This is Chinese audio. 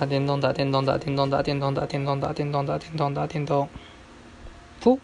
打电动打电动打电动打电动打电动打电动打电动打电动噗。